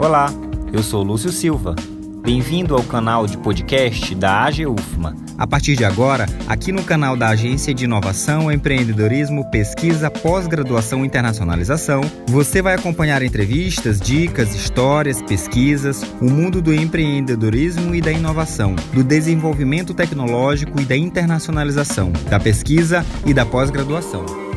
Olá, eu sou Lúcio Silva. Bem-vindo ao canal de podcast da AGUFMA. A partir de agora, aqui no canal da Agência de Inovação, Empreendedorismo, Pesquisa, Pós-Graduação e Internacionalização, você vai acompanhar entrevistas, dicas, histórias, pesquisas, o mundo do empreendedorismo e da inovação, do desenvolvimento tecnológico e da internacionalização, da pesquisa e da pós-graduação.